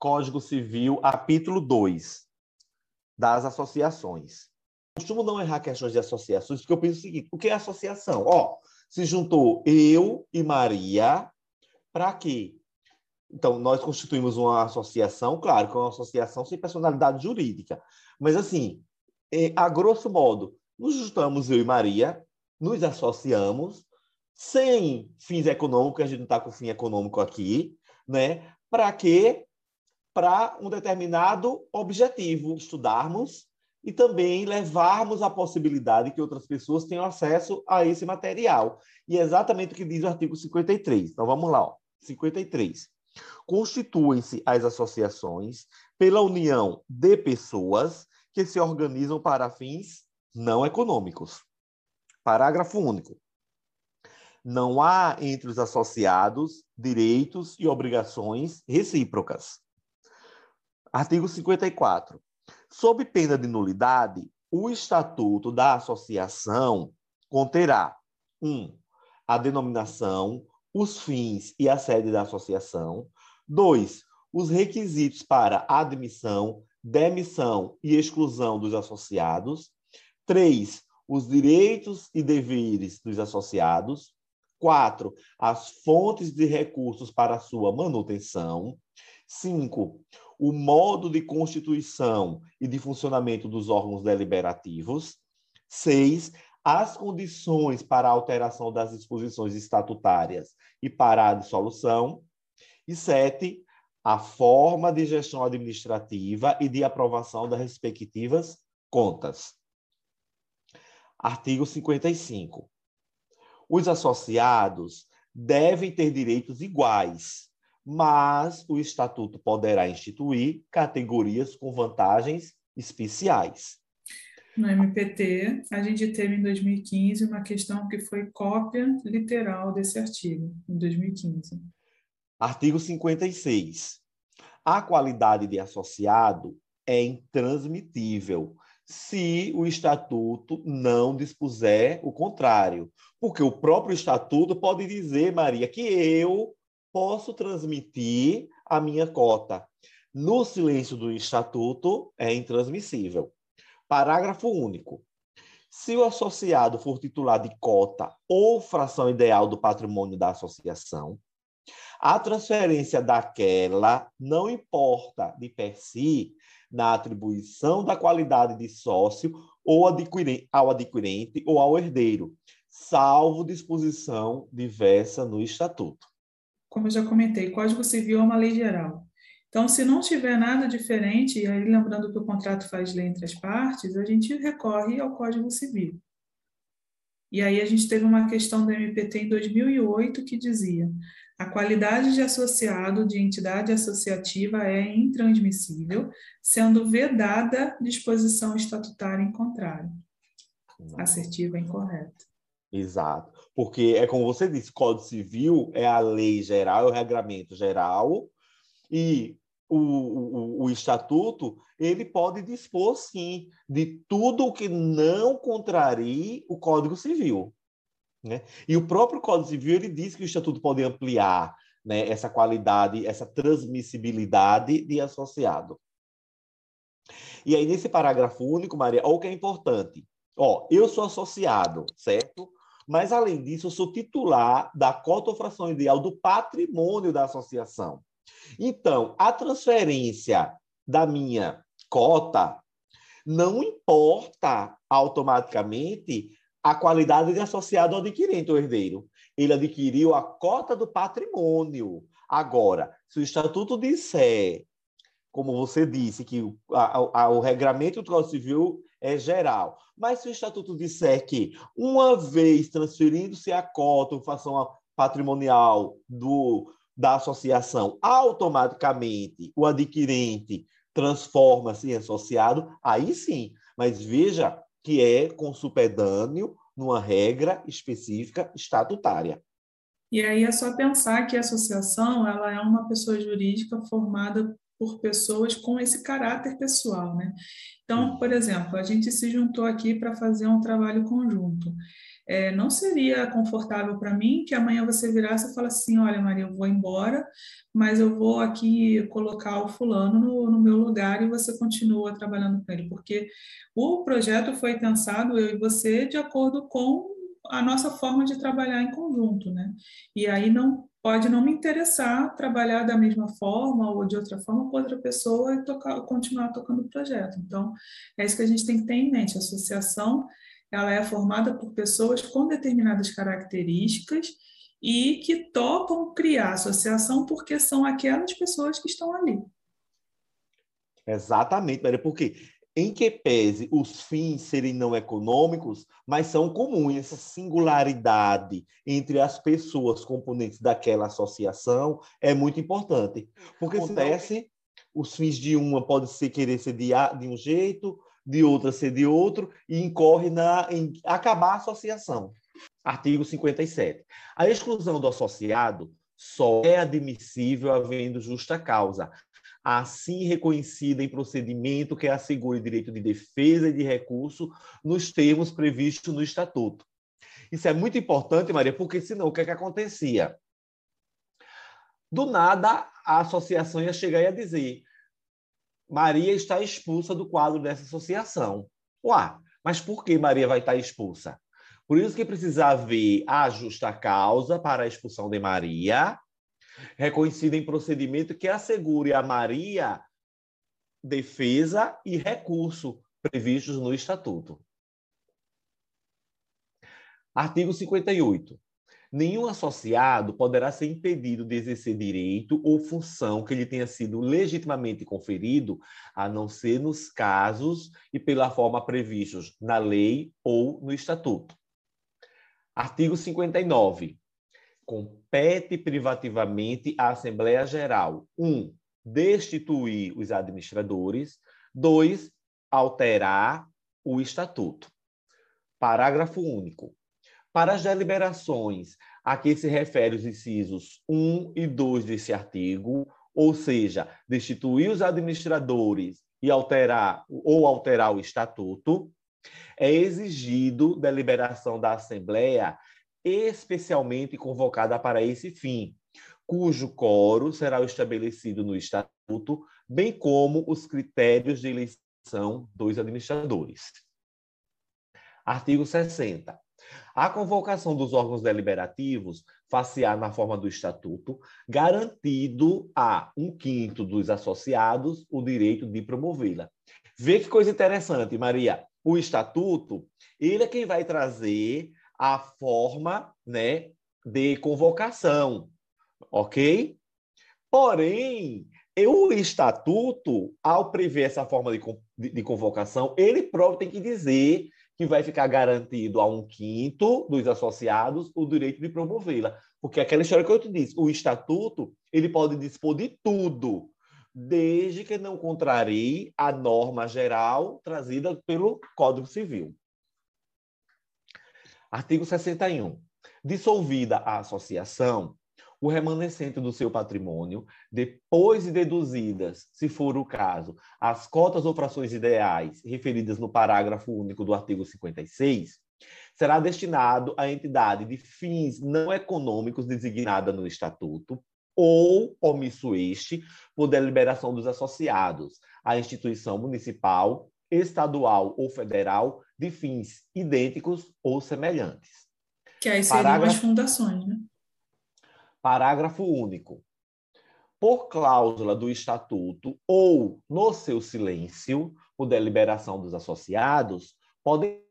Código Civil, capítulo 2, das associações. Costumo não errar questões de associações, porque eu penso o seguinte: o que é associação? Ó, se juntou eu e Maria, para quê? Então, nós constituímos uma associação, claro que é uma associação sem personalidade jurídica, mas assim, é, a grosso modo, nos juntamos eu e Maria, nos associamos, sem fins econômicos, a gente não está com fim econômico aqui, né? Para quê? Para um determinado objetivo, estudarmos e também levarmos a possibilidade que outras pessoas tenham acesso a esse material. E é exatamente o que diz o artigo 53. Então vamos lá, ó. 53. Constituem-se as associações pela união de pessoas que se organizam para fins não econômicos. Parágrafo único. Não há entre os associados direitos e obrigações recíprocas. Artigo 54. Sob pena de nulidade, o estatuto da associação conterá: 1. Um, a denominação, os fins e a sede da associação. 2. Os requisitos para admissão, demissão e exclusão dos associados. 3. Os direitos e deveres dos associados. 4. As fontes de recursos para sua manutenção. 5 o modo de constituição e de funcionamento dos órgãos deliberativos. Seis, as condições para a alteração das disposições estatutárias e para a dissolução. E sete, a forma de gestão administrativa e de aprovação das respectivas contas. Artigo 55. Os associados devem ter direitos iguais mas o estatuto poderá instituir categorias com vantagens especiais. No MPT, a gente teve em 2015 uma questão que foi cópia literal desse artigo, em 2015. Artigo 56. A qualidade de associado é intransmitível se o estatuto não dispuser o contrário. Porque o próprio estatuto pode dizer, Maria, que eu posso transmitir a minha cota. No silêncio do estatuto, é intransmissível. Parágrafo único. Se o associado for titular de cota ou fração ideal do patrimônio da associação, a transferência daquela não importa de per si na atribuição da qualidade de sócio ou adquirente, ao adquirente ou ao herdeiro, salvo disposição diversa no estatuto como eu já comentei, Código Civil é uma lei geral. Então, se não tiver nada diferente, e aí lembrando que o contrato faz lei entre as partes, a gente recorre ao Código Civil. E aí a gente teve uma questão do MPT em 2008 que dizia: a qualidade de associado de entidade associativa é intransmissível, sendo vedada disposição estatutária em contrário. Assertiva é incorreta. Exato. Porque é como você disse, Código Civil é a lei geral, é o regramento geral, e o, o, o, estatuto ele pode dispor sim de tudo o que não contrarie o Código Civil. Né? E o próprio Código Civil ele diz que o estatuto pode ampliar né, essa qualidade, essa transmissibilidade de associado. E aí, nesse parágrafo único, Maria, olha o que é importante. Ó, eu sou associado, certo? Mas, além disso, eu sou titular da cota ou fração ideal do patrimônio da associação. Então, a transferência da minha cota não importa automaticamente a qualidade de associado ao adquirente ou herdeiro. Ele adquiriu a cota do patrimônio. Agora, se o estatuto disser, como você disse, que o, a, a, o regramento do Código Civil é geral. Mas se o estatuto disser que, uma vez transferindo-se a cota ou fação patrimonial do, da associação, automaticamente o adquirente transforma-se em associado, aí sim. Mas veja que é com supedâneo numa regra específica estatutária. E aí é só pensar que a associação ela é uma pessoa jurídica formada por pessoas com esse caráter pessoal, né? Então, por exemplo, a gente se juntou aqui para fazer um trabalho conjunto. É, não seria confortável para mim que amanhã você virasse e falasse assim, olha Maria, eu vou embora, mas eu vou aqui colocar o fulano no, no meu lugar e você continua trabalhando com ele, porque o projeto foi pensado, eu e você, de acordo com a nossa forma de trabalhar em conjunto, né? E aí não pode não me interessar trabalhar da mesma forma ou de outra forma com outra pessoa e tocar, continuar tocando o projeto. Então, é isso que a gente tem que ter em mente. A associação ela é formada por pessoas com determinadas características e que topam criar associação porque são aquelas pessoas que estão ali. Exatamente, Maria, porque em que pese os fins serem não econômicos, mas são comuns essa singularidade entre as pessoas componentes daquela associação é muito importante, porque acontece os fins de uma pode ser querer ser de, de um jeito, de outra ser de outro e incorre na, em acabar a associação. Artigo 57. A exclusão do associado só é admissível havendo justa causa, assim reconhecida em procedimento que assegure direito de defesa e de recurso nos termos previstos no Estatuto. Isso é muito importante, Maria, porque senão o que é que acontecia? Do nada, a associação ia chegar e ia dizer: Maria está expulsa do quadro dessa associação. Ué, mas por que Maria vai estar expulsa? Por isso que precisa haver a justa causa para a expulsão de Maria, reconhecida em procedimento que assegure a Maria defesa e recurso previstos no Estatuto. Artigo 58 nenhum associado poderá ser impedido de exercer direito ou função que lhe tenha sido legitimamente conferido, a não ser nos casos e pela forma previstos na lei ou no estatuto. Artigo 59. Compete privativamente à Assembleia Geral: 1. Um, destituir os administradores. 2. Alterar o estatuto. Parágrafo único. Para as deliberações a que se refere os incisos 1 e 2 desse artigo, ou seja, destituir os administradores e alterar ou alterar o estatuto, é exigido deliberação da Assembleia especialmente convocada para esse fim, cujo coro será estabelecido no estatuto, bem como os critérios de eleição dos administradores. Artigo 60. A convocação dos órgãos deliberativos facear na forma do estatuto, garantido a um quinto dos associados o direito de promovê-la. Vê que coisa interessante, Maria. O estatuto, ele é quem vai trazer a forma, né, de convocação, ok? Porém, o estatuto, ao prever essa forma de, de, de convocação, ele próprio tem que dizer que vai ficar garantido a um quinto dos associados o direito de promovê-la. Porque aquela história que eu te disse, o estatuto ele pode dispor de tudo, desde que não contrarie a norma geral trazida pelo Código Civil. Artigo 61. Dissolvida a associação, o remanescente do seu patrimônio, depois de deduzidas, se for o caso, as cotas ou frações ideais referidas no parágrafo único do artigo 56, será destinado à entidade de fins não econômicos designada no Estatuto ou omisso este por deliberação dos associados à instituição municipal, estadual ou federal de fins idênticos ou semelhantes. Que aí seriam Parágrafo... as fundações, né? Parágrafo único. Por cláusula do estatuto ou no seu silêncio, por deliberação dos associados, podem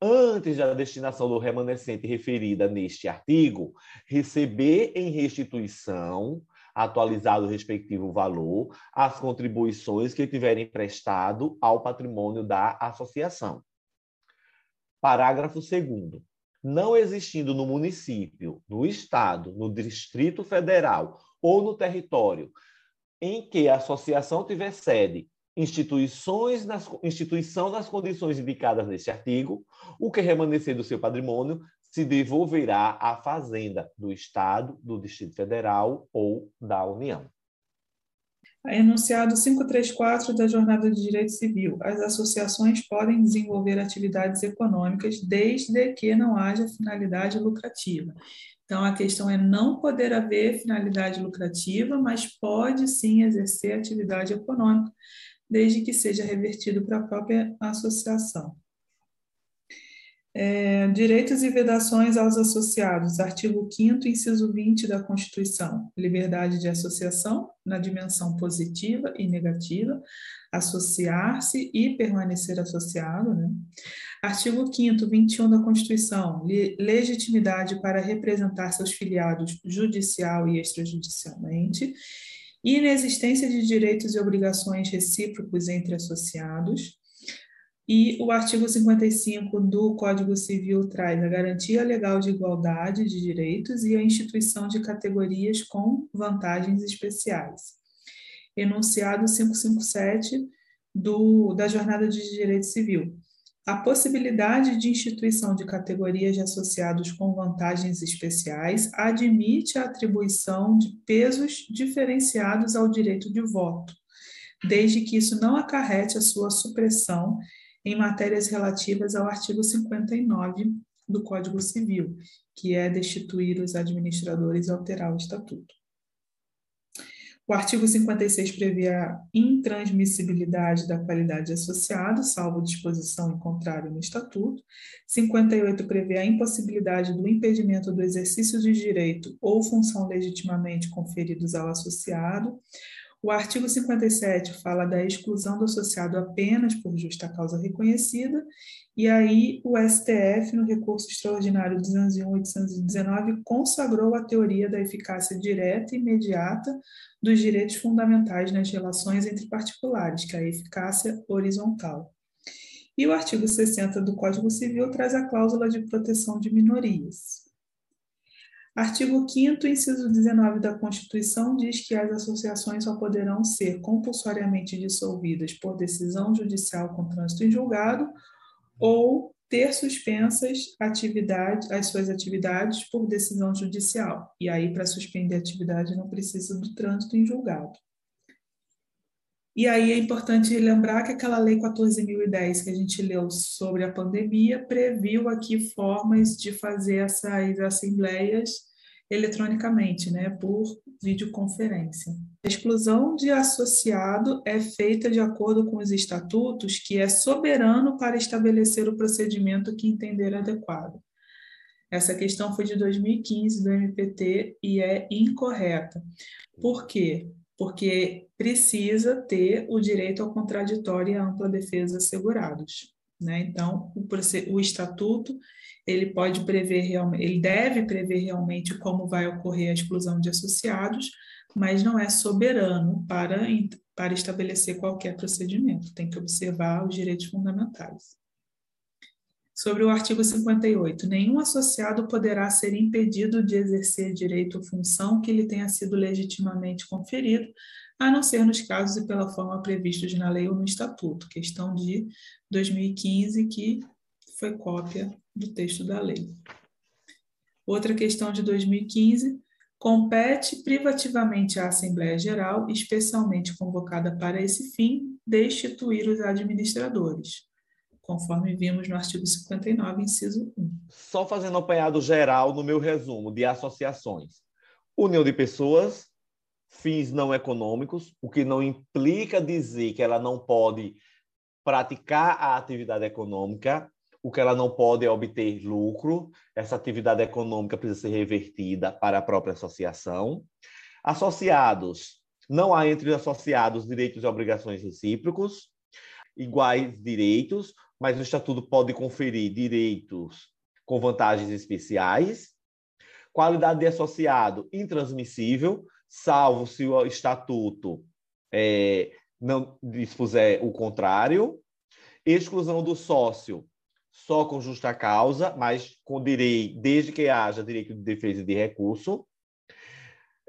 antes da destinação do remanescente referida neste artigo, receber em restituição, atualizado o respectivo valor, as contribuições que tiverem prestado ao patrimônio da associação. Parágrafo 2 não existindo no município, no estado, no Distrito Federal ou no território em que a associação tiver sede, instituições nas, instituição nas condições indicadas neste artigo, o que remanescer do seu patrimônio se devolverá à fazenda do estado, do Distrito Federal ou da União. Enunciado 534 da Jornada de Direito Civil. As associações podem desenvolver atividades econômicas desde que não haja finalidade lucrativa. Então, a questão é não poder haver finalidade lucrativa, mas pode sim exercer atividade econômica, desde que seja revertido para a própria associação. É, direitos e vedações aos associados, artigo 5 inciso 20 da Constituição, liberdade de associação na dimensão positiva e negativa, associar-se e permanecer associado, né? Artigo 5 21 da Constituição, legitimidade para representar seus filiados judicial e extrajudicialmente, inexistência de direitos e obrigações recíprocos entre associados, e o artigo 55 do Código Civil traz a garantia legal de igualdade de direitos e a instituição de categorias com vantagens especiais. Enunciado 557 do, da Jornada de Direito Civil. A possibilidade de instituição de categorias de associados com vantagens especiais admite a atribuição de pesos diferenciados ao direito de voto, desde que isso não acarrete a sua supressão em matérias relativas ao artigo 59 do Código Civil, que é destituir os administradores e alterar o estatuto. O artigo 56 prevê a intransmissibilidade da qualidade de associado, salvo disposição em contrário no Estatuto. 58 prevê a impossibilidade do impedimento do exercício de direito ou função legitimamente conferidos ao associado. O artigo 57 fala da exclusão do associado apenas por justa causa reconhecida, e aí o STF, no recurso extraordinário 201.819, consagrou a teoria da eficácia direta e imediata dos direitos fundamentais nas relações entre particulares, que é a eficácia horizontal. E o artigo 60 do Código Civil traz a cláusula de proteção de minorias. Artigo 5 inciso 19 da Constituição diz que as associações só poderão ser compulsoriamente dissolvidas por decisão judicial com trânsito em julgado ou ter suspensas atividade, as suas atividades por decisão judicial. E aí, para suspender a atividade, não precisa do trânsito em julgado. E aí é importante lembrar que aquela lei 14.010 que a gente leu sobre a pandemia previu aqui formas de fazer essas assembleias eletronicamente, né, por videoconferência. A exclusão de associado é feita de acordo com os estatutos, que é soberano para estabelecer o procedimento que entender adequado. Essa questão foi de 2015 do MPT e é incorreta. Por quê? Porque precisa ter o direito ao contraditório e à ampla defesa assegurados. Né? Então, o, o estatuto ele pode prever realmente, ele deve prever realmente como vai ocorrer a exclusão de associados, mas não é soberano para, para estabelecer qualquer procedimento, tem que observar os direitos fundamentais. Sobre o artigo 58, nenhum associado poderá ser impedido de exercer direito ou função que lhe tenha sido legitimamente conferido, a não ser nos casos e pela forma previstos na lei ou no estatuto, questão de 2015, que foi cópia do texto da lei. Outra questão de 2015 compete privativamente à Assembleia Geral, especialmente convocada para esse fim, destituir os administradores, conforme vimos no artigo 59, inciso 1. Só fazendo um apanhado geral no meu resumo de associações. União de pessoas, fins não econômicos, o que não implica dizer que ela não pode praticar a atividade econômica, o que ela não pode é obter lucro, essa atividade econômica precisa ser revertida para a própria associação. Associados, não há entre os associados direitos e obrigações recíprocos, iguais direitos, mas o estatuto pode conferir direitos com vantagens especiais. Qualidade de associado intransmissível, salvo se o estatuto é, não dispuser o contrário. Exclusão do sócio só com justa causa, mas com direito, desde que haja direito de defesa e de recurso.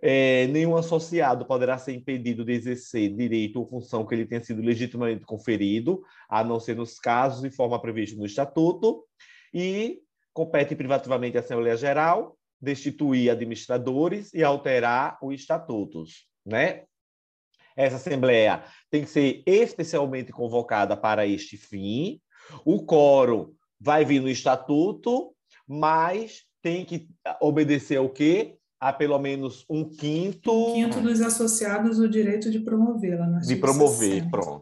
É, nenhum associado poderá ser impedido de exercer direito ou função que ele tenha sido legitimamente conferido, a não ser nos casos e forma prevista no Estatuto, e compete privativamente à Assembleia Geral destituir administradores e alterar os estatutos, né? Essa assembleia tem que ser especialmente convocada para este fim. O quórum vai vir no estatuto, mas tem que obedecer ao quê? A pelo menos um quinto. Um quinto dos associados o direito de promovê-la. De promover, pronto.